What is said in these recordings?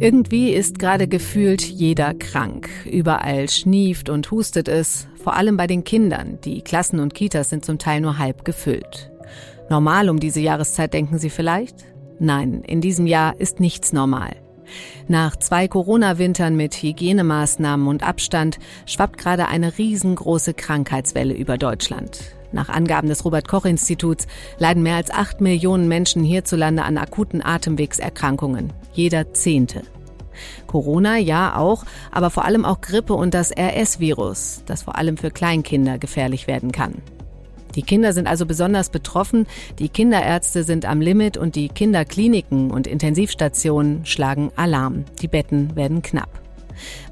Irgendwie ist gerade gefühlt jeder krank. Überall schnieft und hustet es, vor allem bei den Kindern. Die Klassen und Kitas sind zum Teil nur halb gefüllt. Normal um diese Jahreszeit denken Sie vielleicht? Nein, in diesem Jahr ist nichts normal. Nach zwei Corona-Wintern mit Hygienemaßnahmen und Abstand schwappt gerade eine riesengroße Krankheitswelle über Deutschland. Nach Angaben des Robert Koch Instituts leiden mehr als acht Millionen Menschen hierzulande an akuten Atemwegserkrankungen jeder Zehnte. Corona ja auch, aber vor allem auch Grippe und das RS-Virus, das vor allem für Kleinkinder gefährlich werden kann. Die Kinder sind also besonders betroffen, die Kinderärzte sind am Limit und die Kinderkliniken und Intensivstationen schlagen Alarm. Die Betten werden knapp.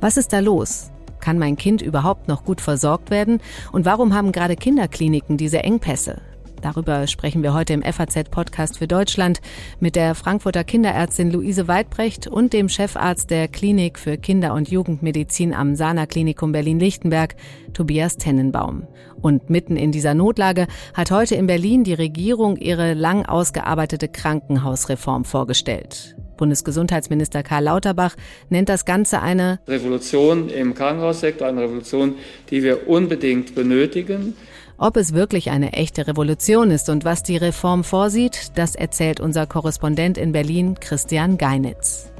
Was ist da los? Kann mein Kind überhaupt noch gut versorgt werden? Und warum haben gerade Kinderkliniken diese Engpässe? Darüber sprechen wir heute im FAZ-Podcast für Deutschland mit der Frankfurter Kinderärztin Luise Weidbrecht und dem Chefarzt der Klinik für Kinder- und Jugendmedizin am Sana Klinikum Berlin-Lichtenberg, Tobias Tennenbaum. Und mitten in dieser Notlage hat heute in Berlin die Regierung ihre lang ausgearbeitete Krankenhausreform vorgestellt. Bundesgesundheitsminister Karl Lauterbach nennt das Ganze eine Revolution im Krankenhaussektor, eine Revolution, die wir unbedingt benötigen. Ob es wirklich eine echte Revolution ist und was die Reform vorsieht, das erzählt unser Korrespondent in Berlin, Christian Geinitz.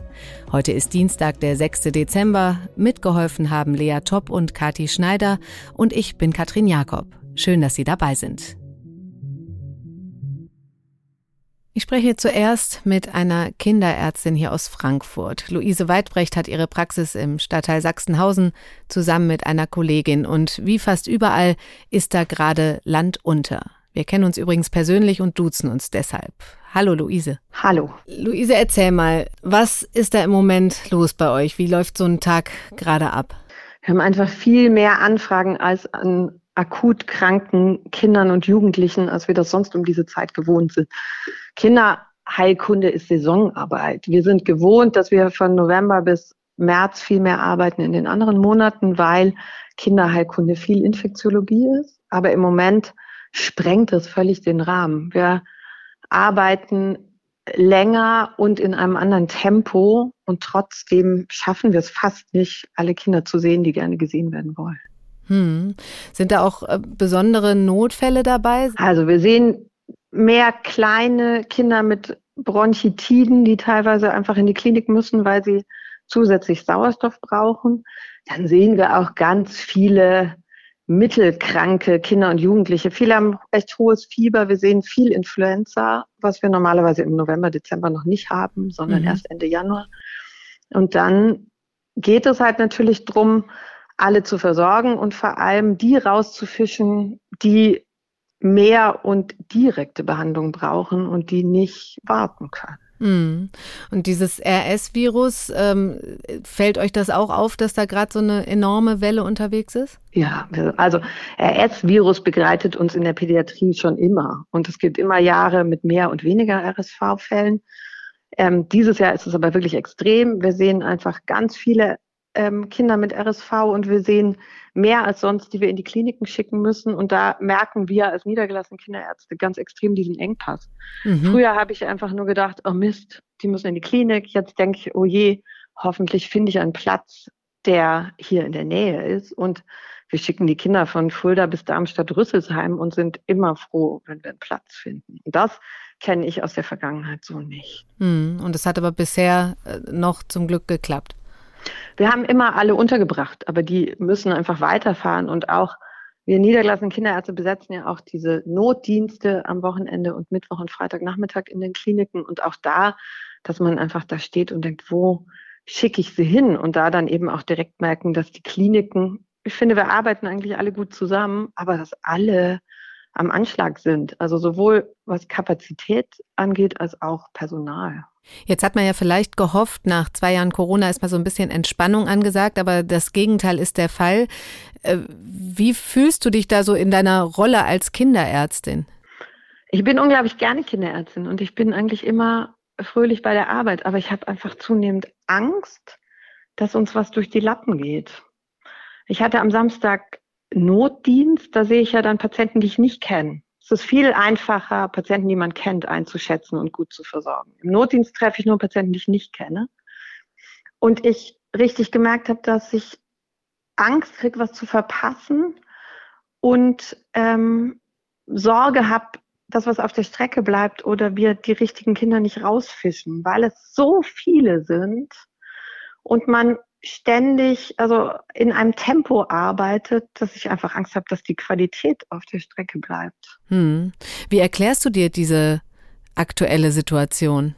Heute ist Dienstag, der 6. Dezember. Mitgeholfen haben Lea Topp und Kati Schneider und ich bin Katrin Jakob. Schön, dass Sie dabei sind. Ich spreche zuerst mit einer Kinderärztin hier aus Frankfurt. Luise Weidbrecht hat ihre Praxis im Stadtteil Sachsenhausen zusammen mit einer Kollegin und wie fast überall ist da gerade Land unter. Wir kennen uns übrigens persönlich und duzen uns deshalb. Hallo Luise. Hallo. Luise, erzähl mal, was ist da im Moment los bei euch? Wie läuft so ein Tag gerade ab? Wir haben einfach viel mehr Anfragen als an akut kranken Kindern und Jugendlichen, als wir das sonst um diese Zeit gewohnt sind. Kinderheilkunde ist Saisonarbeit. Wir sind gewohnt, dass wir von November bis März viel mehr arbeiten in den anderen Monaten, weil Kinderheilkunde viel Infektiologie ist. Aber im Moment sprengt es völlig den Rahmen. Wir arbeiten länger und in einem anderen Tempo und trotzdem schaffen wir es fast nicht, alle Kinder zu sehen, die gerne gesehen werden wollen. Hm. Sind da auch äh, besondere Notfälle dabei? Also wir sehen mehr kleine Kinder mit Bronchitiden, die teilweise einfach in die Klinik müssen, weil sie zusätzlich Sauerstoff brauchen. Dann sehen wir auch ganz viele mittelkranke Kinder und Jugendliche. Viele haben echt hohes Fieber. Wir sehen viel Influenza, was wir normalerweise im November, Dezember noch nicht haben, sondern mhm. erst Ende Januar. Und dann geht es halt natürlich drum, alle zu versorgen und vor allem die rauszufischen, die mehr und direkte Behandlung brauchen und die nicht warten können. Hm. Und dieses RS-Virus, ähm, fällt euch das auch auf, dass da gerade so eine enorme Welle unterwegs ist? Ja, also RS-Virus begleitet uns in der Pädiatrie schon immer. Und es gibt immer Jahre mit mehr und weniger RSV-Fällen. Ähm, dieses Jahr ist es aber wirklich extrem. Wir sehen einfach ganz viele ähm, Kinder mit RSV und wir sehen mehr als sonst, die wir in die Kliniken schicken müssen. Und da merken wir als niedergelassene Kinderärzte ganz extrem diesen Engpass. Mhm. Früher habe ich einfach nur gedacht, oh Mist, die müssen in die Klinik. Jetzt denke ich, oh je, hoffentlich finde ich einen Platz, der hier in der Nähe ist. Und wir schicken die Kinder von Fulda bis Darmstadt-Rüsselsheim und sind immer froh, wenn wir einen Platz finden. Und das kenne ich aus der Vergangenheit so nicht. Mhm. Und es hat aber bisher äh, noch zum Glück geklappt. Wir haben immer alle untergebracht, aber die müssen einfach weiterfahren und auch wir niedergelassenen Kinderärzte besetzen ja auch diese Notdienste am Wochenende und Mittwoch und Freitagnachmittag in den Kliniken und auch da, dass man einfach da steht und denkt, wo schicke ich sie hin? Und da dann eben auch direkt merken, dass die Kliniken, ich finde, wir arbeiten eigentlich alle gut zusammen, aber dass alle am Anschlag sind. Also sowohl was Kapazität angeht als auch Personal. Jetzt hat man ja vielleicht gehofft, nach zwei Jahren Corona ist mal so ein bisschen Entspannung angesagt, aber das Gegenteil ist der Fall. Äh, wie fühlst du dich da so in deiner Rolle als Kinderärztin? Ich bin unglaublich gerne Kinderärztin und ich bin eigentlich immer fröhlich bei der Arbeit, aber ich habe einfach zunehmend Angst, dass uns was durch die Lappen geht. Ich hatte am Samstag Notdienst, da sehe ich ja dann Patienten, die ich nicht kenne Es ist viel einfacher, Patienten, die man kennt, einzuschätzen und gut zu versorgen. Im Notdienst treffe ich nur Patienten, die ich nicht kenne. Und ich richtig gemerkt habe, dass ich Angst kriege, was zu verpassen und ähm, Sorge habe, dass was auf der Strecke bleibt oder wir die richtigen Kinder nicht rausfischen, weil es so viele sind und man ständig, also in einem Tempo arbeitet, dass ich einfach Angst habe, dass die Qualität auf der Strecke bleibt. Hm. Wie erklärst du dir diese aktuelle Situation?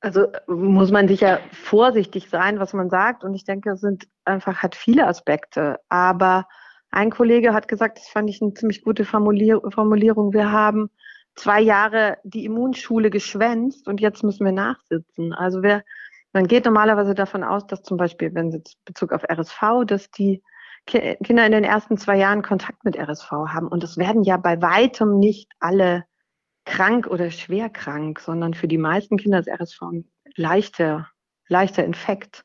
Also muss man sicher vorsichtig sein, was man sagt. Und ich denke, es sind einfach hat viele Aspekte. Aber ein Kollege hat gesagt, das fand ich eine ziemlich gute Formulierung. Wir haben zwei Jahre die Immunschule geschwänzt und jetzt müssen wir nachsitzen. Also wir man geht normalerweise davon aus, dass zum Beispiel, wenn jetzt Bezug auf RSV, dass die Kinder in den ersten zwei Jahren Kontakt mit RSV haben. Und es werden ja bei weitem nicht alle krank oder schwer krank, sondern für die meisten Kinder ist RSV ein leichter, leichter Infekt.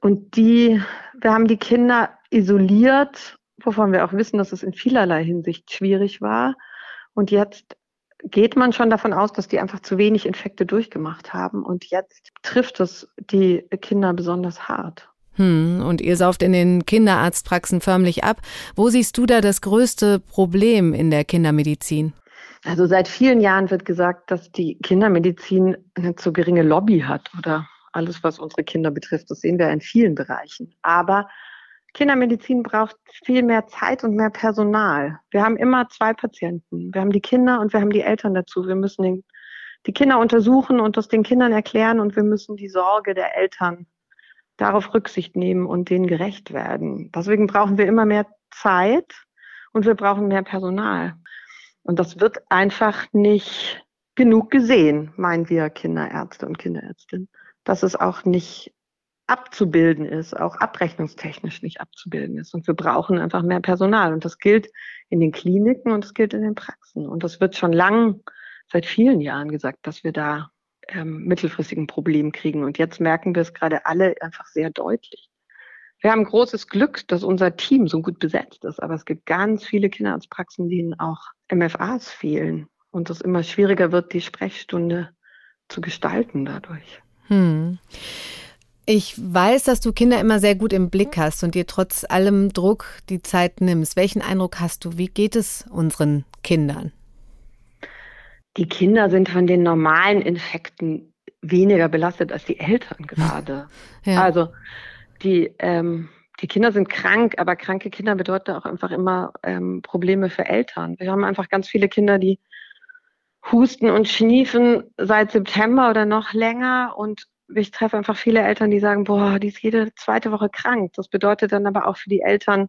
Und die, wir haben die Kinder isoliert, wovon wir auch wissen, dass es in vielerlei Hinsicht schwierig war. Und jetzt geht man schon davon aus, dass die einfach zu wenig Infekte durchgemacht haben. Und jetzt trifft es die Kinder besonders hart. Hm, und ihr sauft in den Kinderarztpraxen förmlich ab. Wo siehst du da das größte Problem in der Kindermedizin? Also seit vielen Jahren wird gesagt, dass die Kindermedizin eine zu geringe Lobby hat oder alles, was unsere Kinder betrifft. Das sehen wir in vielen Bereichen. Aber Kindermedizin braucht viel mehr Zeit und mehr Personal. Wir haben immer zwei Patienten. Wir haben die Kinder und wir haben die Eltern dazu. Wir müssen den, die Kinder untersuchen und das den Kindern erklären und wir müssen die Sorge der Eltern darauf Rücksicht nehmen und denen gerecht werden. Deswegen brauchen wir immer mehr Zeit und wir brauchen mehr Personal. Und das wird einfach nicht genug gesehen, meinen wir Kinderärzte und Kinderärztinnen. Das ist auch nicht abzubilden ist, auch abrechnungstechnisch nicht abzubilden ist. Und wir brauchen einfach mehr Personal. Und das gilt in den Kliniken und das gilt in den Praxen. Und das wird schon lang, seit vielen Jahren gesagt, dass wir da ähm, mittelfristig ein Problem kriegen. Und jetzt merken wir es gerade alle einfach sehr deutlich. Wir haben großes Glück, dass unser Team so gut besetzt ist, aber es gibt ganz viele Kinderarztpraxen, denen auch MFAs fehlen und es immer schwieriger wird, die Sprechstunde zu gestalten dadurch. Hm. Ich weiß, dass du Kinder immer sehr gut im Blick hast und dir trotz allem Druck die Zeit nimmst. Welchen Eindruck hast du? Wie geht es unseren Kindern? Die Kinder sind von den normalen Infekten weniger belastet als die Eltern gerade. Ja. Also die, ähm, die Kinder sind krank, aber kranke Kinder bedeuten auch einfach immer ähm, Probleme für Eltern. Wir haben einfach ganz viele Kinder, die husten und schniefen seit September oder noch länger und ich treffe einfach viele Eltern, die sagen, boah, die ist jede zweite Woche krank. Das bedeutet dann aber auch für die Eltern,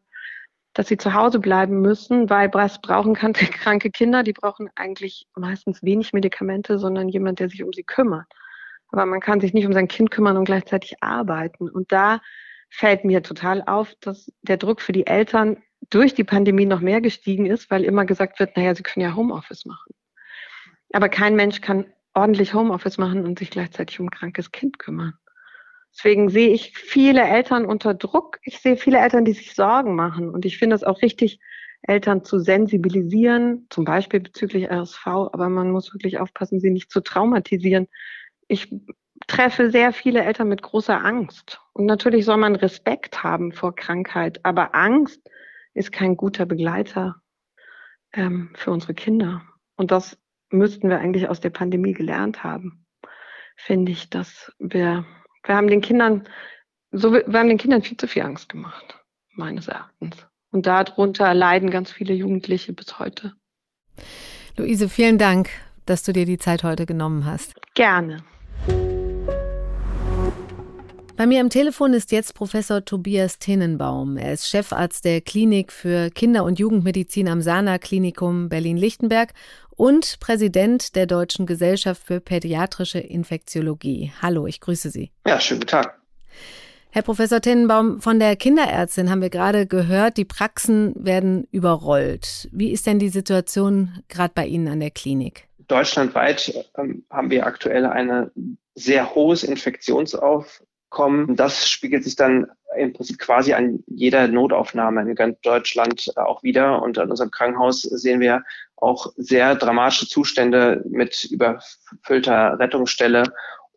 dass sie zu Hause bleiben müssen, weil was brauchen kranke Kinder? Die brauchen eigentlich meistens wenig Medikamente, sondern jemand, der sich um sie kümmert. Aber man kann sich nicht um sein Kind kümmern und gleichzeitig arbeiten. Und da fällt mir total auf, dass der Druck für die Eltern durch die Pandemie noch mehr gestiegen ist, weil immer gesagt wird, naja, sie können ja Homeoffice machen. Aber kein Mensch kann ordentlich Homeoffice machen und sich gleichzeitig um ein krankes Kind kümmern. Deswegen sehe ich viele Eltern unter Druck. Ich sehe viele Eltern, die sich Sorgen machen. Und ich finde es auch richtig, Eltern zu sensibilisieren, zum Beispiel bezüglich RSV. Aber man muss wirklich aufpassen, sie nicht zu traumatisieren. Ich treffe sehr viele Eltern mit großer Angst. Und natürlich soll man Respekt haben vor Krankheit. Aber Angst ist kein guter Begleiter ähm, für unsere Kinder. Und das müssten wir eigentlich aus der Pandemie gelernt haben, finde ich, dass wir, wir haben den Kindern, so, wir haben den Kindern viel zu viel Angst gemacht, meines Erachtens. Und darunter leiden ganz viele Jugendliche bis heute. Luise, vielen Dank, dass du dir die Zeit heute genommen hast. Gerne. Bei mir am Telefon ist jetzt Professor Tobias Tenenbaum. Er ist Chefarzt der Klinik für Kinder- und Jugendmedizin am Sana Klinikum Berlin-Lichtenberg und Präsident der Deutschen Gesellschaft für Pädiatrische Infektiologie. Hallo, ich grüße Sie. Ja, schönen guten Tag. Herr Professor Tennenbaum, von der Kinderärztin haben wir gerade gehört, die Praxen werden überrollt. Wie ist denn die Situation gerade bei Ihnen an der Klinik? Deutschlandweit ähm, haben wir aktuell ein sehr hohes Infektionsaufkommen. Das spiegelt sich dann im Prinzip quasi an jeder Notaufnahme in ganz Deutschland auch wieder. Und an unserem Krankenhaus sehen wir auch sehr dramatische Zustände mit überfüllter Rettungsstelle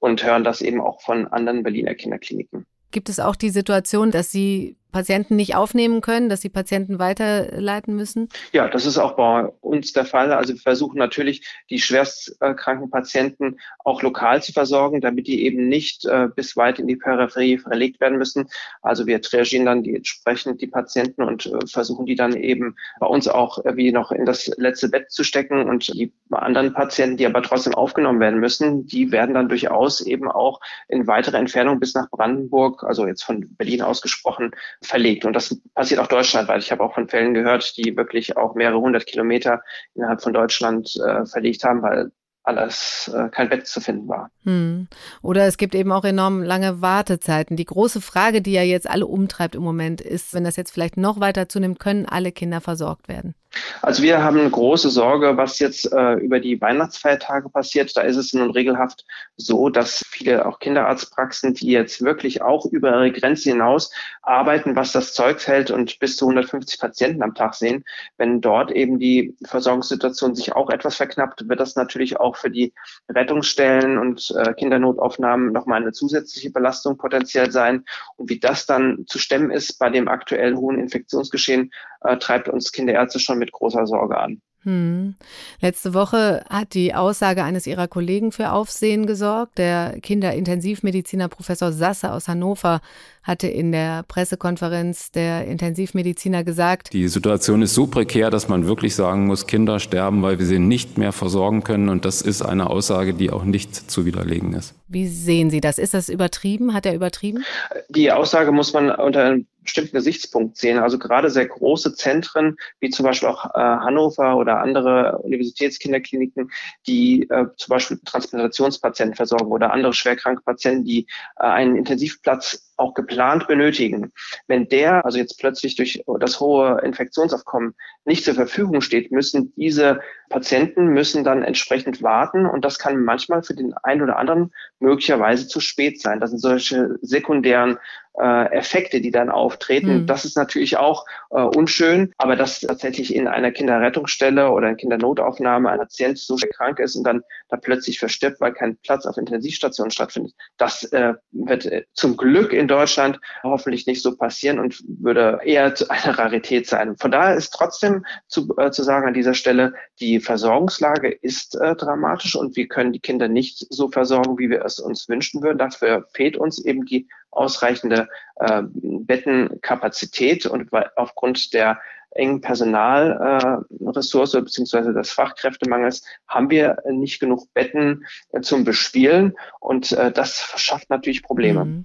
und hören das eben auch von anderen Berliner Kinderkliniken. Gibt es auch die Situation, dass Sie Patienten nicht aufnehmen können, dass sie Patienten weiterleiten müssen? Ja, das ist auch bei uns der Fall. Also wir versuchen natürlich, die schwerstkranken Patienten auch lokal zu versorgen, damit die eben nicht äh, bis weit in die Peripherie verlegt werden müssen. Also wir triagieren dann die, entsprechend die Patienten und äh, versuchen die dann eben bei uns auch wie noch in das letzte Bett zu stecken und die anderen Patienten, die aber trotzdem aufgenommen werden müssen, die werden dann durchaus eben auch in weitere Entfernung bis nach Brandenburg, also jetzt von Berlin ausgesprochen, verlegt. Und das passiert auch deutschlandweit. Ich habe auch von Fällen gehört, die wirklich auch mehrere hundert Kilometer innerhalb von Deutschland äh, verlegt haben, weil alles äh, kein Bett zu finden war. Hm. Oder es gibt eben auch enorm lange Wartezeiten. Die große Frage, die ja jetzt alle umtreibt im Moment, ist, wenn das jetzt vielleicht noch weiter zunimmt, können alle Kinder versorgt werden? Also wir haben große Sorge, was jetzt äh, über die Weihnachtsfeiertage passiert. Da ist es nun regelhaft so, dass viele auch Kinderarztpraxen, die jetzt wirklich auch über ihre Grenzen hinaus arbeiten, was das Zeug hält und bis zu 150 Patienten am Tag sehen, wenn dort eben die Versorgungssituation sich auch etwas verknappt, wird das natürlich auch für die Rettungsstellen und äh, Kindernotaufnahmen nochmal eine zusätzliche Belastung potenziell sein. Und wie das dann zu stemmen ist bei dem aktuell hohen Infektionsgeschehen, äh, treibt uns Kinderärzte schon mit großer Sorge an. Hm. Letzte Woche hat die Aussage eines ihrer Kollegen für Aufsehen gesorgt. Der Kinderintensivmediziner Professor Sasse aus Hannover hatte in der Pressekonferenz der Intensivmediziner gesagt, die Situation ist so prekär, dass man wirklich sagen muss, Kinder sterben, weil wir sie nicht mehr versorgen können. Und das ist eine Aussage, die auch nicht zu widerlegen ist. Wie sehen Sie das? Ist das übertrieben? Hat er übertrieben? Die Aussage muss man unter einem bestimmten Gesichtspunkt sehen. Also gerade sehr große Zentren, wie zum Beispiel auch äh, Hannover oder andere Universitätskinderkliniken, die äh, zum Beispiel Transplantationspatienten versorgen oder andere schwerkranke Patienten, die äh, einen Intensivplatz auch geplant benötigen. Wenn der also jetzt plötzlich durch das hohe Infektionsaufkommen nicht zur Verfügung steht, müssen diese Patienten müssen dann entsprechend warten und das kann manchmal für den einen oder anderen möglicherweise zu spät sein. Das sind solche sekundären äh, Effekte, die dann auftreten. Mhm. Das ist natürlich auch äh, unschön, aber dass tatsächlich in einer Kinderrettungsstelle oder in Kindernotaufnahme ein Patient so schwer krank ist und dann da plötzlich verstirbt, weil kein Platz auf Intensivstationen stattfindet, das äh, wird äh, zum Glück in Deutschland hoffentlich nicht so passieren und würde eher eine Rarität sein. Von daher ist trotzdem zu, äh, zu sagen an dieser Stelle, die Versorgungslage ist äh, dramatisch und wir können die Kinder nicht so versorgen, wie wir es uns wünschen würden. Dafür fehlt uns eben die ausreichende äh, Bettenkapazität und aufgrund der engen Personalressource äh, beziehungsweise des Fachkräftemangels haben wir nicht genug Betten äh, zum Bespielen und äh, das verschafft natürlich Probleme. Mhm.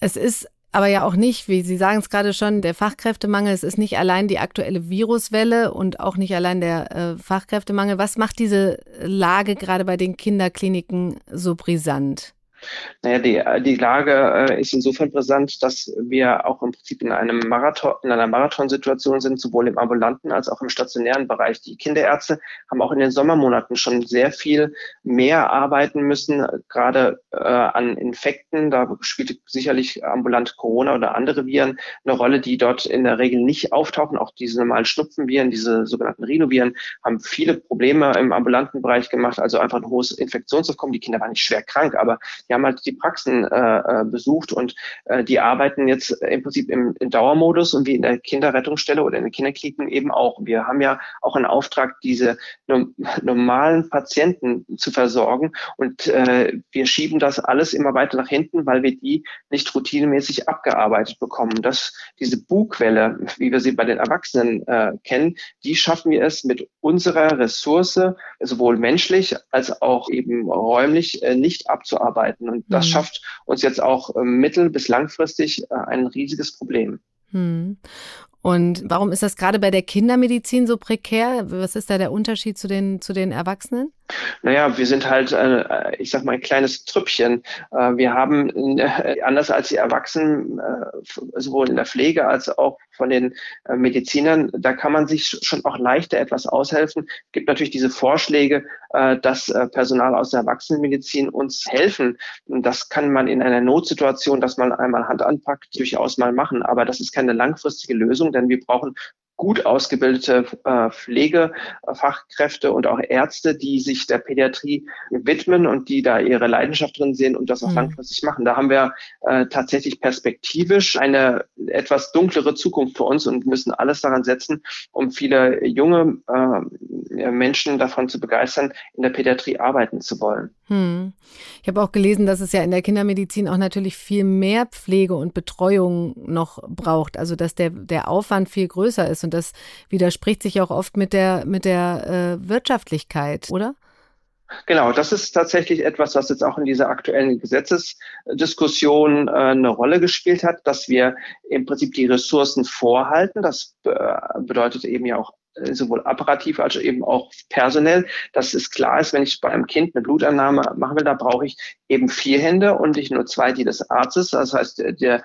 Es ist aber ja auch nicht, wie Sie sagen es gerade schon, der Fachkräftemangel. Es ist nicht allein die aktuelle Viruswelle und auch nicht allein der äh, Fachkräftemangel. Was macht diese Lage gerade bei den Kinderkliniken so brisant? Naja, die, die Lage äh, ist insofern brisant, dass wir auch im Prinzip in einem Marathon, in einer Marathonsituation sind, sowohl im ambulanten als auch im stationären Bereich. Die Kinderärzte haben auch in den Sommermonaten schon sehr viel mehr arbeiten müssen, gerade äh, an Infekten. Da spielt sicherlich ambulant Corona oder andere Viren eine Rolle, die dort in der Regel nicht auftauchen. Auch diese normalen Schnupfenviren, diese sogenannten Rhinoviren, haben viele Probleme im ambulanten Bereich gemacht, also einfach ein hohes Infektionsaufkommen. Die Kinder waren nicht schwer krank, aber die haben halt die Praxen äh, äh, besucht und äh, die arbeiten jetzt im Prinzip im, im Dauermodus und wie in der Kinderrettungsstelle oder in den Kinderkliniken eben auch. Wir haben ja auch einen Auftrag, diese normalen Patienten zu versorgen und äh, wir schieben das alles immer weiter nach hinten, weil wir die nicht routinemäßig abgearbeitet bekommen. Das, diese Bugwelle, wie wir sie bei den Erwachsenen äh, kennen, die schaffen wir es mit unserer Ressource, sowohl menschlich als auch eben räumlich, äh, nicht abzuarbeiten arbeiten. Und das mhm. schafft uns jetzt auch äh, mittel- bis langfristig äh, ein riesiges Problem. Mhm. Und warum ist das gerade bei der Kindermedizin so prekär? Was ist da der Unterschied zu den, zu den Erwachsenen? Naja, wir sind halt, äh, ich sag mal, ein kleines Trüppchen. Äh, wir haben, äh, anders als die Erwachsenen, äh, sowohl in der Pflege als auch von den äh, Medizinern, da kann man sich schon auch leichter etwas aushelfen. Es gibt natürlich diese Vorschläge, äh, dass Personal aus der Erwachsenenmedizin uns helfen. Das kann man in einer Notsituation, dass man einmal Hand anpackt, durchaus mal machen. Aber das ist keine langfristige Lösung, denn wir brauchen gut ausgebildete äh, Pflegefachkräfte und auch Ärzte, die sich der Pädiatrie widmen und die da ihre Leidenschaft drin sehen und das auch mhm. langfristig machen. Da haben wir äh, tatsächlich perspektivisch eine etwas dunklere Zukunft für uns und müssen alles daran setzen, um viele junge äh, Menschen davon zu begeistern, in der Pädiatrie arbeiten zu wollen. Hm. Ich habe auch gelesen, dass es ja in der Kindermedizin auch natürlich viel mehr Pflege und Betreuung noch braucht. Also dass der, der Aufwand viel größer ist. Und das widerspricht sich auch oft mit der, mit der äh, Wirtschaftlichkeit, oder? Genau, das ist tatsächlich etwas, was jetzt auch in dieser aktuellen Gesetzesdiskussion äh, eine Rolle gespielt hat, dass wir im Prinzip die Ressourcen vorhalten. Das äh, bedeutet eben ja auch sowohl apparativ als eben auch personell, dass es klar ist, wenn ich bei einem Kind eine Blutannahme machen will, da brauche ich eben vier Hände und nicht nur zwei, die des Arztes. Das heißt, der, der,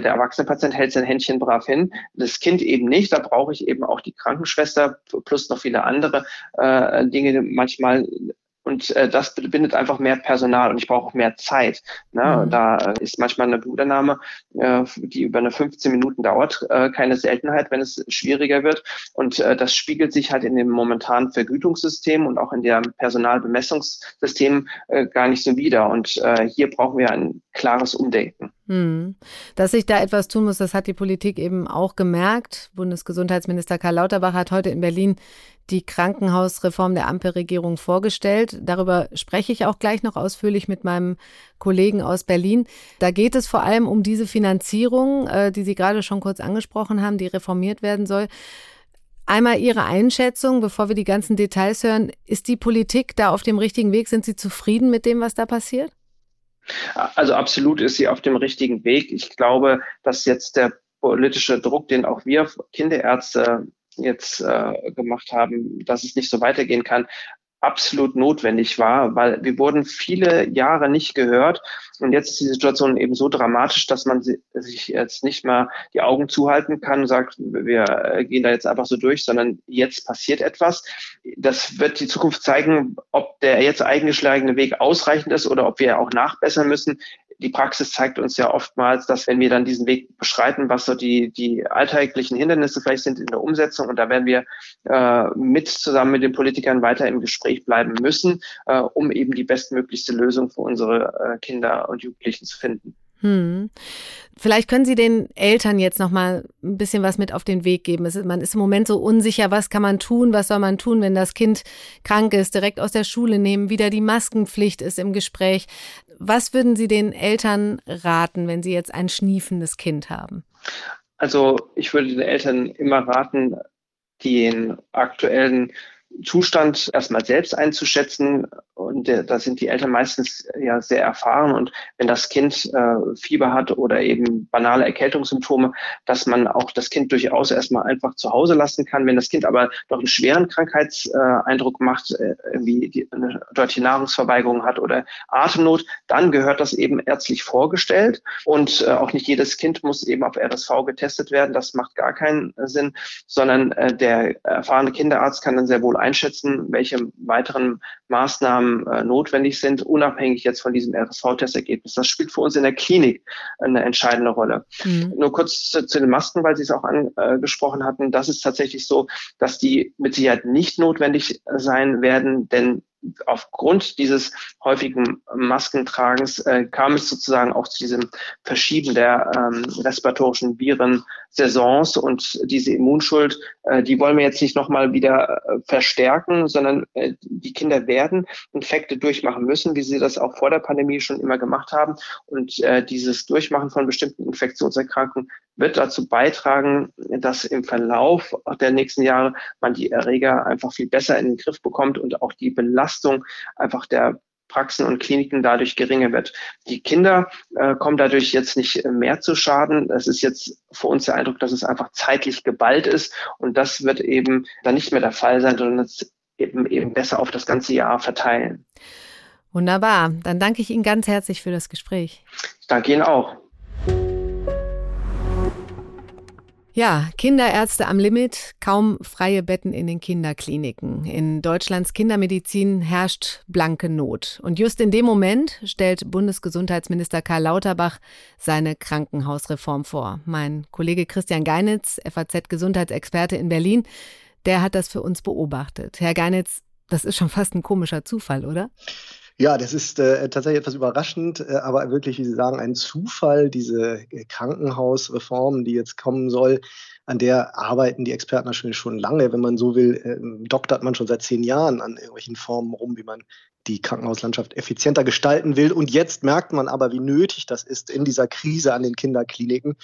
der erwachsene Patient hält sein Händchen brav hin. Das Kind eben nicht. Da brauche ich eben auch die Krankenschwester plus noch viele andere äh, Dinge, manchmal und äh, das bindet einfach mehr Personal und ich brauche auch mehr Zeit. Ne? Mhm. Da äh, ist manchmal eine Blutannahme, äh, die über eine 15 Minuten dauert, äh, keine Seltenheit, wenn es schwieriger wird. Und äh, das spiegelt sich halt in dem momentanen Vergütungssystem und auch in dem Personalbemessungssystem äh, gar nicht so wider. Und äh, hier brauchen wir ein klares Umdenken. Hm. Dass sich da etwas tun muss, das hat die Politik eben auch gemerkt. Bundesgesundheitsminister Karl Lauterbach hat heute in Berlin die Krankenhausreform der Ampelregierung vorgestellt. Darüber spreche ich auch gleich noch ausführlich mit meinem Kollegen aus Berlin. Da geht es vor allem um diese Finanzierung, äh, die Sie gerade schon kurz angesprochen haben, die reformiert werden soll. Einmal Ihre Einschätzung, bevor wir die ganzen Details hören. Ist die Politik da auf dem richtigen Weg? Sind Sie zufrieden mit dem, was da passiert? Also absolut ist sie auf dem richtigen Weg. Ich glaube, dass jetzt der politische Druck, den auch wir Kinderärzte jetzt äh, gemacht haben, dass es nicht so weitergehen kann, absolut notwendig war, weil wir wurden viele Jahre nicht gehört und jetzt ist die Situation eben so dramatisch, dass man sich jetzt nicht mal die Augen zuhalten kann und sagt, wir gehen da jetzt einfach so durch, sondern jetzt passiert etwas. Das wird die Zukunft zeigen, ob der jetzt eingeschlagene Weg ausreichend ist oder ob wir auch nachbessern müssen die Praxis zeigt uns ja oftmals, dass wenn wir dann diesen Weg beschreiten, was so die, die alltäglichen Hindernisse vielleicht sind in der Umsetzung, und da werden wir äh, mit zusammen mit den Politikern weiter im Gespräch bleiben müssen, äh, um eben die bestmöglichste Lösung für unsere äh, Kinder und Jugendlichen zu finden. Hm. Vielleicht können Sie den Eltern jetzt noch mal ein bisschen was mit auf den Weg geben. Ist, man ist im Moment so unsicher, was kann man tun, was soll man tun, wenn das Kind krank ist, direkt aus der Schule nehmen, wieder die Maskenpflicht ist im Gespräch. Was würden Sie den Eltern raten, wenn sie jetzt ein schniefendes Kind haben? Also ich würde den Eltern immer raten, den aktuellen Zustand erstmal selbst einzuschätzen. Und da sind die Eltern meistens ja sehr erfahren. Und wenn das Kind äh, Fieber hat oder eben banale Erkältungssymptome, dass man auch das Kind durchaus erstmal einfach zu Hause lassen kann. Wenn das Kind aber noch einen schweren Krankheitseindruck macht, äh, wie eine deutliche Nahrungsverweigerung hat oder Atemnot, dann gehört das eben ärztlich vorgestellt. Und äh, auch nicht jedes Kind muss eben auf RSV getestet werden. Das macht gar keinen Sinn, sondern äh, der erfahrene Kinderarzt kann dann sehr wohl einschätzen, welche weiteren Maßnahmen äh, notwendig sind, unabhängig jetzt von diesem RSV-Testergebnis. Das spielt für uns in der Klinik eine entscheidende Rolle. Mhm. Nur kurz zu, zu, den Masken, weil Sie es auch angesprochen hatten. Das ist tatsächlich so, dass die mit Sicherheit nicht notwendig sein werden, denn aufgrund dieses häufigen Maskentragens äh, kam es sozusagen auch zu diesem Verschieben der ähm, respiratorischen Viren-Saisons und diese Immunschuld, äh, die wollen wir jetzt nicht nochmal wieder äh, verstärken, sondern äh, die Kinder werden Infekte durchmachen müssen, wie sie das auch vor der Pandemie schon immer gemacht haben. Und äh, dieses Durchmachen von bestimmten Infektionserkrankungen wird dazu beitragen, dass im Verlauf der nächsten Jahre man die Erreger einfach viel besser in den Griff bekommt und auch die Belastung einfach der Praxen und Kliniken dadurch geringer wird. Die Kinder äh, kommen dadurch jetzt nicht mehr zu Schaden. Es ist jetzt für uns der Eindruck, dass es einfach zeitlich geballt ist und das wird eben dann nicht mehr der Fall sein, sondern es eben eben besser auf das ganze Jahr verteilen. Wunderbar. Dann danke ich Ihnen ganz herzlich für das Gespräch. Ich danke Ihnen auch. Ja, Kinderärzte am Limit, kaum freie Betten in den Kinderkliniken. In Deutschlands Kindermedizin herrscht blanke Not. Und just in dem Moment stellt Bundesgesundheitsminister Karl Lauterbach seine Krankenhausreform vor. Mein Kollege Christian Geinitz, FAZ-Gesundheitsexperte in Berlin, der hat das für uns beobachtet. Herr Geinitz, das ist schon fast ein komischer Zufall, oder? Ja, das ist äh, tatsächlich etwas überraschend, äh, aber wirklich, wie Sie sagen, ein Zufall, diese äh, Krankenhausreform, die jetzt kommen soll. An der arbeiten die Experten natürlich schon lange. Wenn man so will, äh, doktert man schon seit zehn Jahren an irgendwelchen Formen rum, wie man die Krankenhauslandschaft effizienter gestalten will. Und jetzt merkt man aber, wie nötig das ist in dieser Krise an den Kinderkliniken.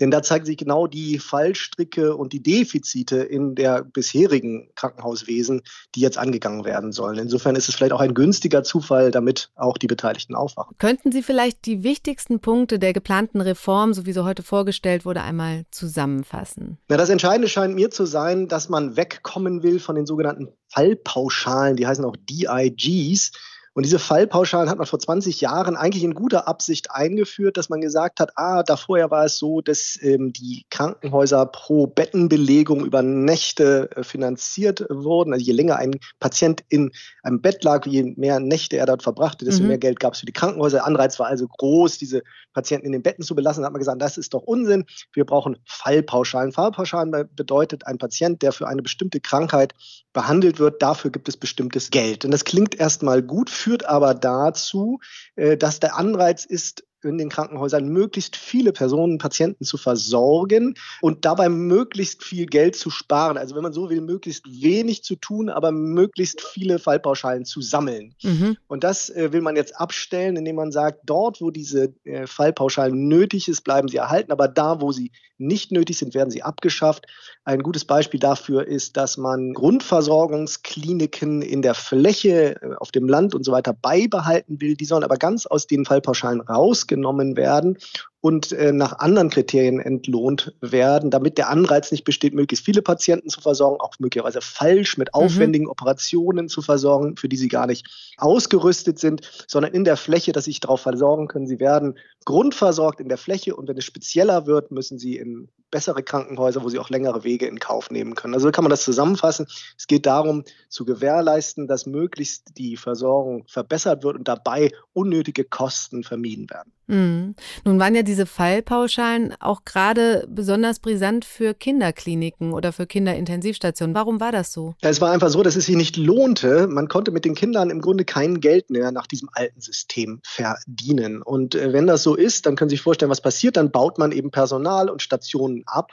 Denn da zeigen sich genau die Fallstricke und die Defizite in der bisherigen Krankenhauswesen, die jetzt angegangen werden sollen. Insofern ist es vielleicht auch ein günstiger Zufall, damit auch die Beteiligten aufwachen. Könnten Sie vielleicht die wichtigsten Punkte der geplanten Reform, so wie sie heute vorgestellt wurde, einmal zusammenfassen? Na, das Entscheidende scheint mir zu sein, dass man wegkommen will von den sogenannten Fallpauschalen, die heißen auch DIGs. Und diese Fallpauschalen hat man vor 20 Jahren eigentlich in guter Absicht eingeführt, dass man gesagt hat, ah, da vorher war es so, dass ähm, die Krankenhäuser pro Bettenbelegung über Nächte äh, finanziert wurden. Also je länger ein Patient in einem Bett lag, je mehr Nächte er dort verbrachte, desto mhm. mehr Geld gab es für die Krankenhäuser. Der Anreiz war also groß, diese Patienten in den Betten zu belassen. Da hat man gesagt, das ist doch Unsinn. Wir brauchen Fallpauschalen. Fallpauschalen bedeutet ein Patient, der für eine bestimmte Krankheit behandelt wird, dafür gibt es bestimmtes Geld. Und das klingt erstmal gut, führt aber dazu, äh, dass der Anreiz ist, in den Krankenhäusern möglichst viele Personen, Patienten zu versorgen und dabei möglichst viel Geld zu sparen. Also wenn man so will, möglichst wenig zu tun, aber möglichst viele Fallpauschalen zu sammeln. Mhm. Und das äh, will man jetzt abstellen, indem man sagt, dort, wo diese äh, Fallpauschalen nötig ist, bleiben sie erhalten, aber da, wo sie nicht nötig sind, werden sie abgeschafft. Ein gutes Beispiel dafür ist, dass man Grundversorgungskliniken in der Fläche, äh, auf dem Land und so weiter beibehalten will. Die sollen aber ganz aus den Fallpauschalen rausgenommen werden und äh, nach anderen Kriterien entlohnt werden, damit der Anreiz nicht besteht, möglichst viele Patienten zu versorgen, auch möglicherweise falsch mit mhm. aufwendigen mhm. Operationen zu versorgen, für die sie gar nicht ausgerüstet sind, sondern in der Fläche, dass sie sich darauf versorgen können. Sie werden grundversorgt in der Fläche und wenn es spezieller wird, müssen sie in bessere Krankenhäuser, wo sie auch längere Wege in Kauf nehmen können. Also kann man das zusammenfassen. Es geht darum, zu gewährleisten, dass möglichst die Versorgung verbessert wird und dabei unnötige Kosten vermieden werden. Mhm. Nun waren ja diese Fallpauschalen auch gerade besonders brisant für Kinderkliniken oder für Kinderintensivstationen. Warum war das so? Es war einfach so, dass es sich nicht lohnte. Man konnte mit den Kindern im Grunde kein Geld mehr nach diesem alten System verdienen. Und äh, wenn das so ist, dann können Sie sich vorstellen, was passiert. Dann baut man eben Personal und Stationen ab,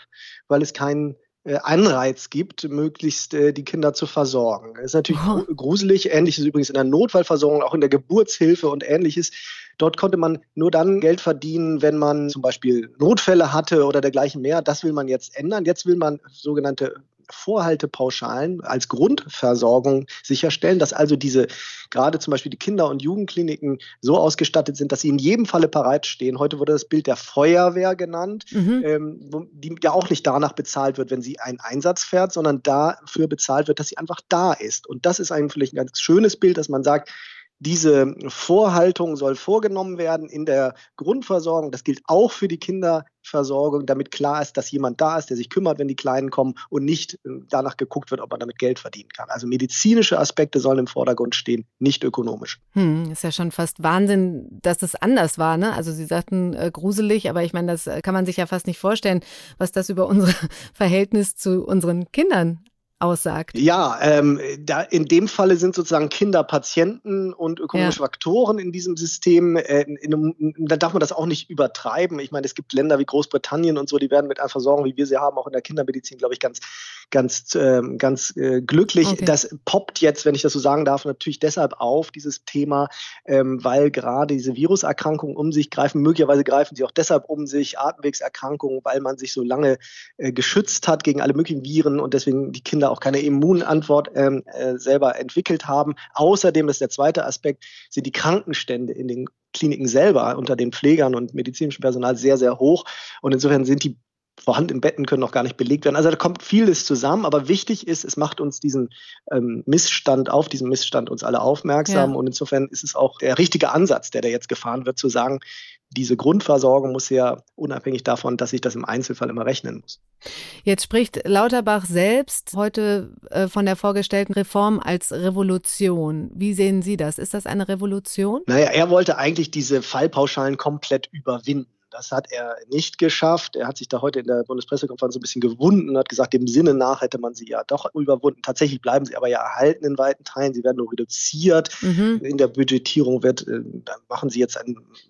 weil es keinen Anreiz gibt, möglichst äh, die Kinder zu versorgen. Das ist natürlich oh. gruselig. Ähnliches übrigens in der Notfallversorgung, auch in der Geburtshilfe und ähnliches. Dort konnte man nur dann Geld verdienen, wenn man zum Beispiel Notfälle hatte oder dergleichen mehr. Das will man jetzt ändern. Jetzt will man sogenannte Vorhaltepauschalen als Grundversorgung sicherstellen, dass also diese gerade zum Beispiel die Kinder- und Jugendkliniken so ausgestattet sind, dass sie in jedem Falle bereitstehen. Heute wurde das Bild der Feuerwehr genannt, mhm. ähm, die ja auch nicht danach bezahlt wird, wenn sie einen Einsatz fährt, sondern dafür bezahlt wird, dass sie einfach da ist. Und das ist eigentlich ein ganz schönes Bild, dass man sagt, diese Vorhaltung soll vorgenommen werden in der Grundversorgung. Das gilt auch für die Kinderversorgung, damit klar ist, dass jemand da ist, der sich kümmert, wenn die Kleinen kommen und nicht äh, danach geguckt wird, ob man damit Geld verdienen kann. Also medizinische Aspekte sollen im Vordergrund stehen, nicht ökonomisch. Hm, ist ja schon fast Wahnsinn, dass das anders war. Ne? Also Sie sagten äh, gruselig, aber ich meine, das äh, kann man sich ja fast nicht vorstellen, was das über unser Verhältnis zu unseren Kindern aussagt. Ja, ähm, da in dem Falle sind sozusagen Kinder Patienten und ökonomische ja. Faktoren in diesem System. Äh, da darf man das auch nicht übertreiben. Ich meine, es gibt Länder wie Großbritannien und so, die werden mit einer Versorgung, wie wir sie haben, auch in der Kindermedizin, glaube ich, ganz, ganz, äh, ganz äh, glücklich. Okay. Das poppt jetzt, wenn ich das so sagen darf, natürlich deshalb auf, dieses Thema, ähm, weil gerade diese Viruserkrankungen um sich greifen. Möglicherweise greifen sie auch deshalb um sich, Atemwegserkrankungen, weil man sich so lange äh, geschützt hat gegen alle möglichen Viren und deswegen die Kinder auch keine Immunantwort ähm, äh, selber entwickelt haben. Außerdem, ist der zweite Aspekt, sind die Krankenstände in den Kliniken selber unter den Pflegern und medizinischem Personal sehr, sehr hoch. Und insofern sind die vorhandenen Betten können noch gar nicht belegt werden. Also da kommt vieles zusammen, aber wichtig ist, es macht uns diesen ähm, Missstand auf, diesen Missstand uns alle aufmerksam. Ja. Und insofern ist es auch der richtige Ansatz, der da jetzt gefahren wird, zu sagen, diese Grundversorgung muss ja unabhängig davon, dass ich das im Einzelfall immer rechnen muss. Jetzt spricht Lauterbach selbst heute äh, von der vorgestellten Reform als Revolution. Wie sehen Sie das? Ist das eine Revolution? Naja, er wollte eigentlich diese Fallpauschalen komplett überwinden. Das hat er nicht geschafft. Er hat sich da heute in der Bundespressekonferenz ein bisschen gewunden und hat gesagt, dem Sinne nach hätte man sie ja doch überwunden. Tatsächlich bleiben sie aber ja erhalten in weiten Teilen. Sie werden nur reduziert. Mhm. In der Budgetierung wird, äh, dann machen sie jetzt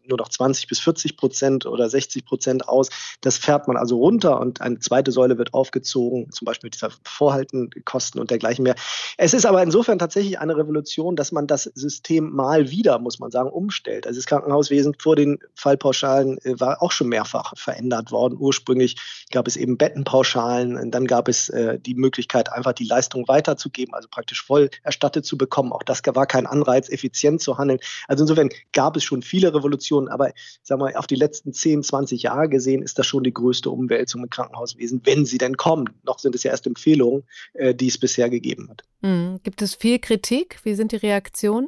nur noch 20 bis 40 Prozent oder 60 Prozent aus. Das fährt man also runter und eine zweite Säule wird aufgezogen, zum Beispiel mit dieser Vorhaltenkosten und dergleichen mehr. Es ist aber insofern tatsächlich eine Revolution, dass man das System mal wieder, muss man sagen, umstellt. Also das Krankenhauswesen vor den Fallpauschalen äh, war auch schon mehrfach verändert worden. Ursprünglich gab es eben Bettenpauschalen, und dann gab es äh, die Möglichkeit, einfach die Leistung weiterzugeben, also praktisch voll erstattet zu bekommen. Auch das war kein Anreiz, effizient zu handeln. Also insofern gab es schon viele Revolutionen, aber sagen wir, auf die letzten 10, 20 Jahre gesehen ist das schon die größte Umwälzung im Krankenhauswesen, wenn sie denn kommen. Noch sind es ja erst Empfehlungen, äh, die es bisher gegeben hat. Mhm. Gibt es viel Kritik? Wie sind die Reaktionen?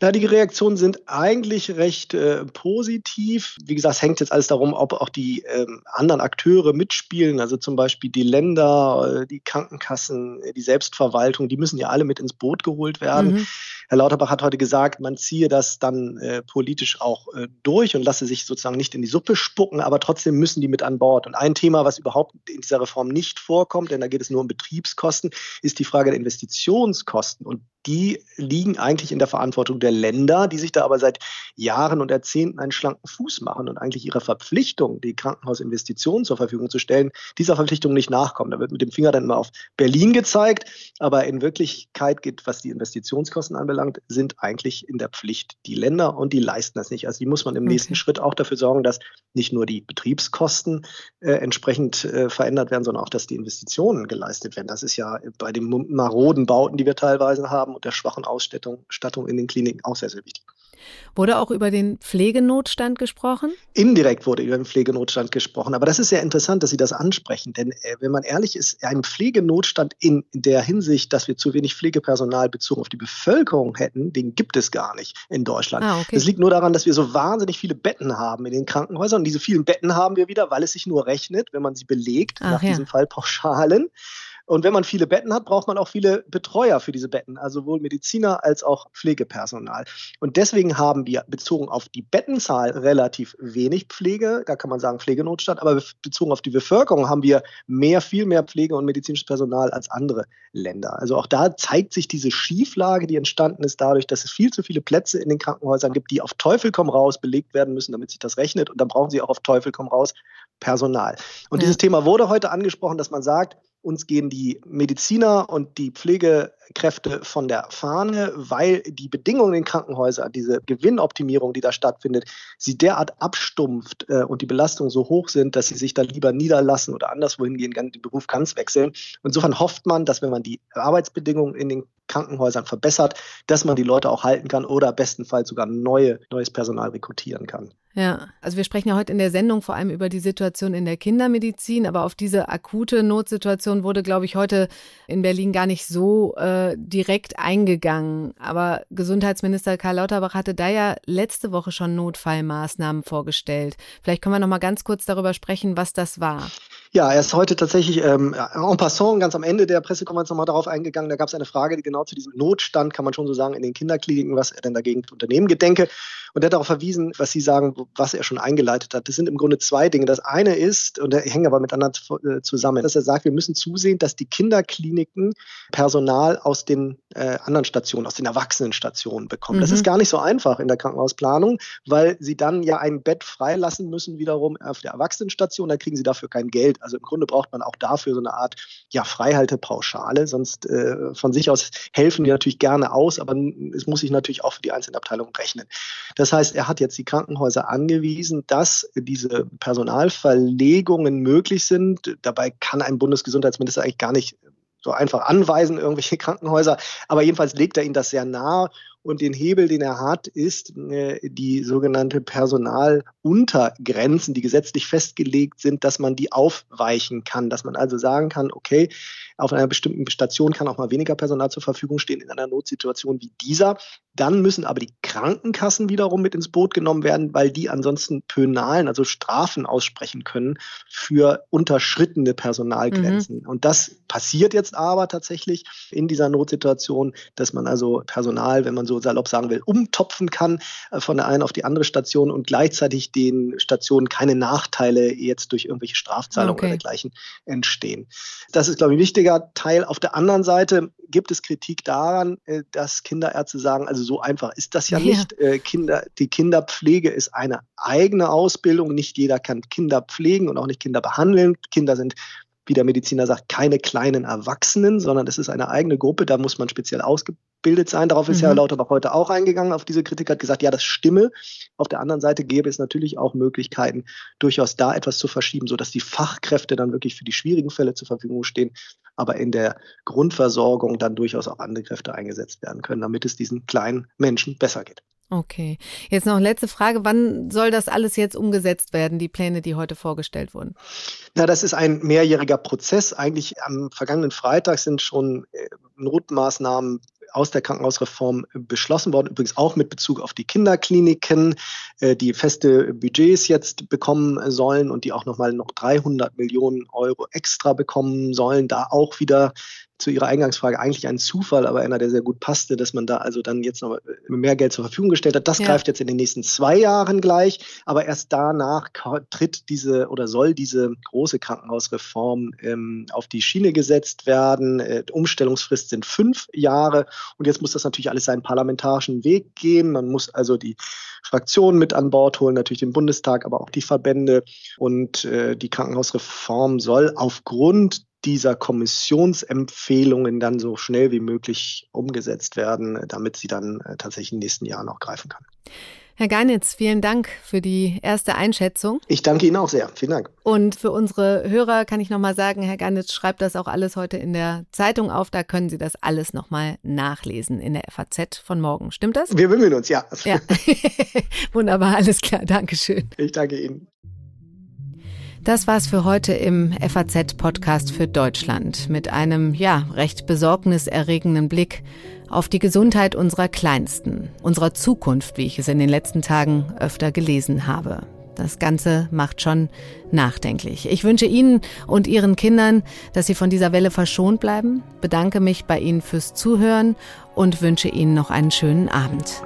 Na, die Reaktionen sind eigentlich recht äh, positiv. Wie gesagt, es hängt jetzt alles darum, ob auch die ähm, anderen Akteure mitspielen, also zum Beispiel die Länder, äh, die Krankenkassen, äh, die Selbstverwaltung, die müssen ja alle mit ins Boot geholt werden. Mhm. Herr Lauterbach hat heute gesagt, man ziehe das dann äh, politisch auch äh, durch und lasse sich sozusagen nicht in die Suppe spucken, aber trotzdem müssen die mit an Bord. Und ein Thema, was überhaupt in dieser Reform nicht vorkommt, denn da geht es nur um Betriebskosten, ist die Frage der Investitionskosten. Und die liegen eigentlich in der Verantwortung der Länder, die sich da aber seit Jahren und Jahrzehnten einen schlanken Fuß machen und eigentlich ihrer Verpflichtung, die Krankenhausinvestitionen zur Verfügung zu stellen, dieser Verpflichtung nicht nachkommen. Da wird mit dem Finger dann immer auf Berlin gezeigt, aber in Wirklichkeit geht, was die Investitionskosten anbelangt, sind eigentlich in der Pflicht die Länder und die leisten das nicht. Also die muss man im okay. nächsten Schritt auch dafür sorgen, dass nicht nur die Betriebskosten äh, entsprechend äh, verändert werden, sondern auch, dass die Investitionen geleistet werden. Das ist ja bei den maroden Bauten, die wir teilweise haben, und der schwachen Ausstattung in den Kliniken auch sehr, sehr wichtig. Wurde auch über den Pflegenotstand gesprochen? Indirekt wurde über den Pflegenotstand gesprochen. Aber das ist sehr interessant, dass Sie das ansprechen. Denn äh, wenn man ehrlich ist, ein Pflegenotstand in der Hinsicht, dass wir zu wenig Pflegepersonal bezogen auf die Bevölkerung hätten, den gibt es gar nicht in Deutschland. Ah, okay. Das liegt nur daran, dass wir so wahnsinnig viele Betten haben in den Krankenhäusern. Und diese vielen Betten haben wir wieder, weil es sich nur rechnet, wenn man sie belegt, Ach, nach ja. diesem Fall Pauschalen. Und wenn man viele Betten hat, braucht man auch viele Betreuer für diese Betten, also sowohl Mediziner als auch Pflegepersonal. Und deswegen haben wir bezogen auf die Bettenzahl relativ wenig Pflege, da kann man sagen Pflegenotstand, aber bezogen auf die Bevölkerung haben wir mehr, viel mehr Pflege und medizinisches Personal als andere Länder. Also auch da zeigt sich diese Schieflage, die entstanden ist dadurch, dass es viel zu viele Plätze in den Krankenhäusern gibt, die auf Teufel komm raus belegt werden müssen, damit sich das rechnet. Und dann brauchen sie auch auf Teufel komm raus Personal. Und ja. dieses Thema wurde heute angesprochen, dass man sagt, uns gehen die Mediziner und die Pflegekräfte von der Fahne, weil die Bedingungen in Krankenhäusern, diese Gewinnoptimierung, die da stattfindet, sie derart abstumpft äh, und die Belastungen so hoch sind, dass sie sich dann lieber niederlassen oder anderswohin gehen, den Beruf ganz wechseln. Insofern hofft man, dass wenn man die Arbeitsbedingungen in den Krankenhäusern verbessert, dass man die Leute auch halten kann oder bestenfalls sogar neue, neues Personal rekrutieren kann. Ja, also wir sprechen ja heute in der Sendung vor allem über die Situation in der Kindermedizin, aber auf diese akute Notsituation wurde, glaube ich, heute in Berlin gar nicht so äh, direkt eingegangen. Aber Gesundheitsminister Karl Lauterbach hatte da ja letzte Woche schon Notfallmaßnahmen vorgestellt. Vielleicht können wir noch mal ganz kurz darüber sprechen, was das war. Ja, er ist heute tatsächlich ähm, en passant ganz am Ende der Pressekonferenz nochmal darauf eingegangen. Da gab es eine Frage, die genau zu diesem Notstand, kann man schon so sagen, in den Kinderkliniken, was er denn dagegen unternehmen gedenke. Und er hat darauf verwiesen, was Sie sagen, was er schon eingeleitet hat. Das sind im Grunde zwei Dinge. Das eine ist, und er hängt aber miteinander äh, zusammen, dass er sagt, wir müssen zusehen, dass die Kinderkliniken Personal aus den äh, anderen Stationen, aus den Erwachsenenstationen bekommen. Mhm. Das ist gar nicht so einfach in der Krankenhausplanung, weil sie dann ja ein Bett freilassen müssen wiederum auf der Erwachsenenstation. Da kriegen sie dafür kein Geld. Also im Grunde braucht man auch dafür so eine Art ja, Freihaltepauschale. Sonst äh, von sich aus helfen die natürlich gerne aus, aber es muss sich natürlich auch für die einzelnen Abteilungen rechnen. Das das heißt, er hat jetzt die Krankenhäuser angewiesen, dass diese Personalverlegungen möglich sind. Dabei kann ein Bundesgesundheitsminister eigentlich gar nicht so einfach anweisen, irgendwelche Krankenhäuser. Aber jedenfalls legt er ihnen das sehr nahe Und den Hebel, den er hat, ist äh, die sogenannte Personaluntergrenzen, die gesetzlich festgelegt sind, dass man die aufweichen kann, dass man also sagen kann, okay, auf einer bestimmten Station kann auch mal weniger Personal zur Verfügung stehen in einer Notsituation wie dieser. Dann müssen aber die Krankenkassen wiederum mit ins Boot genommen werden, weil die ansonsten Pönalen, also Strafen aussprechen können für unterschrittene Personalgrenzen. Mhm. Und das passiert jetzt aber tatsächlich in dieser Notsituation, dass man also Personal, wenn man so salopp sagen will, umtopfen kann äh, von der einen auf die andere Station und gleichzeitig den Stationen keine Nachteile jetzt durch irgendwelche Strafzahlungen okay. oder dergleichen entstehen. Das ist, glaube ich, ein wichtiger Teil. Auf der anderen Seite gibt es Kritik daran, äh, dass Kinderärzte sagen, also so einfach ist das ja, ja. nicht. Äh, Kinder, die Kinderpflege ist eine eigene Ausbildung. Nicht jeder kann Kinder pflegen und auch nicht Kinder behandeln. Kinder sind wie der Mediziner sagt, keine kleinen Erwachsenen, sondern es ist eine eigene Gruppe, da muss man speziell ausgebildet sein. Darauf ist mhm. Herr Lauterbach heute auch eingegangen, auf diese Kritik hat gesagt, ja, das stimme. Auf der anderen Seite gäbe es natürlich auch Möglichkeiten, durchaus da etwas zu verschieben, sodass die Fachkräfte dann wirklich für die schwierigen Fälle zur Verfügung stehen, aber in der Grundversorgung dann durchaus auch andere Kräfte eingesetzt werden können, damit es diesen kleinen Menschen besser geht. Okay. Jetzt noch letzte Frage. Wann soll das alles jetzt umgesetzt werden, die Pläne, die heute vorgestellt wurden? Na, das ist ein mehrjähriger Prozess. Eigentlich am vergangenen Freitag sind schon äh, Notmaßnahmen aus der Krankenhausreform beschlossen worden, übrigens auch mit Bezug auf die Kinderkliniken, äh, die feste Budgets jetzt bekommen sollen und die auch nochmal noch 300 Millionen Euro extra bekommen sollen. Da auch wieder zu Ihrer Eingangsfrage eigentlich ein Zufall, aber einer, der sehr gut passte, dass man da also dann jetzt noch mehr Geld zur Verfügung gestellt hat. Das ja. greift jetzt in den nächsten zwei Jahren gleich, aber erst danach tritt diese oder soll diese große Krankenhausreform ähm, auf die Schiene gesetzt werden. Äh, Umstellungsfrist sind fünf Jahre und jetzt muss das natürlich alles seinen parlamentarischen Weg gehen. Man muss also die Fraktionen mit an Bord holen, natürlich den Bundestag, aber auch die Verbände und äh, die Krankenhausreform soll aufgrund dieser Kommissionsempfehlungen dann so schnell wie möglich umgesetzt werden, damit sie dann äh, tatsächlich in den nächsten Jahren auch greifen kann. Herr Geinitz, vielen Dank für die erste Einschätzung. Ich danke Ihnen auch sehr. Vielen Dank. Und für unsere Hörer kann ich nochmal sagen, Herr Geinitz schreibt das auch alles heute in der Zeitung auf. Da können Sie das alles nochmal nachlesen in der FAZ von morgen. Stimmt das? Wir bemühen uns, ja. ja. Wunderbar, alles klar. Dankeschön. Ich danke Ihnen. Das war's für heute im FAZ-Podcast für Deutschland mit einem, ja, recht besorgniserregenden Blick auf die Gesundheit unserer Kleinsten, unserer Zukunft, wie ich es in den letzten Tagen öfter gelesen habe. Das Ganze macht schon nachdenklich. Ich wünsche Ihnen und Ihren Kindern, dass Sie von dieser Welle verschont bleiben, bedanke mich bei Ihnen fürs Zuhören und wünsche Ihnen noch einen schönen Abend.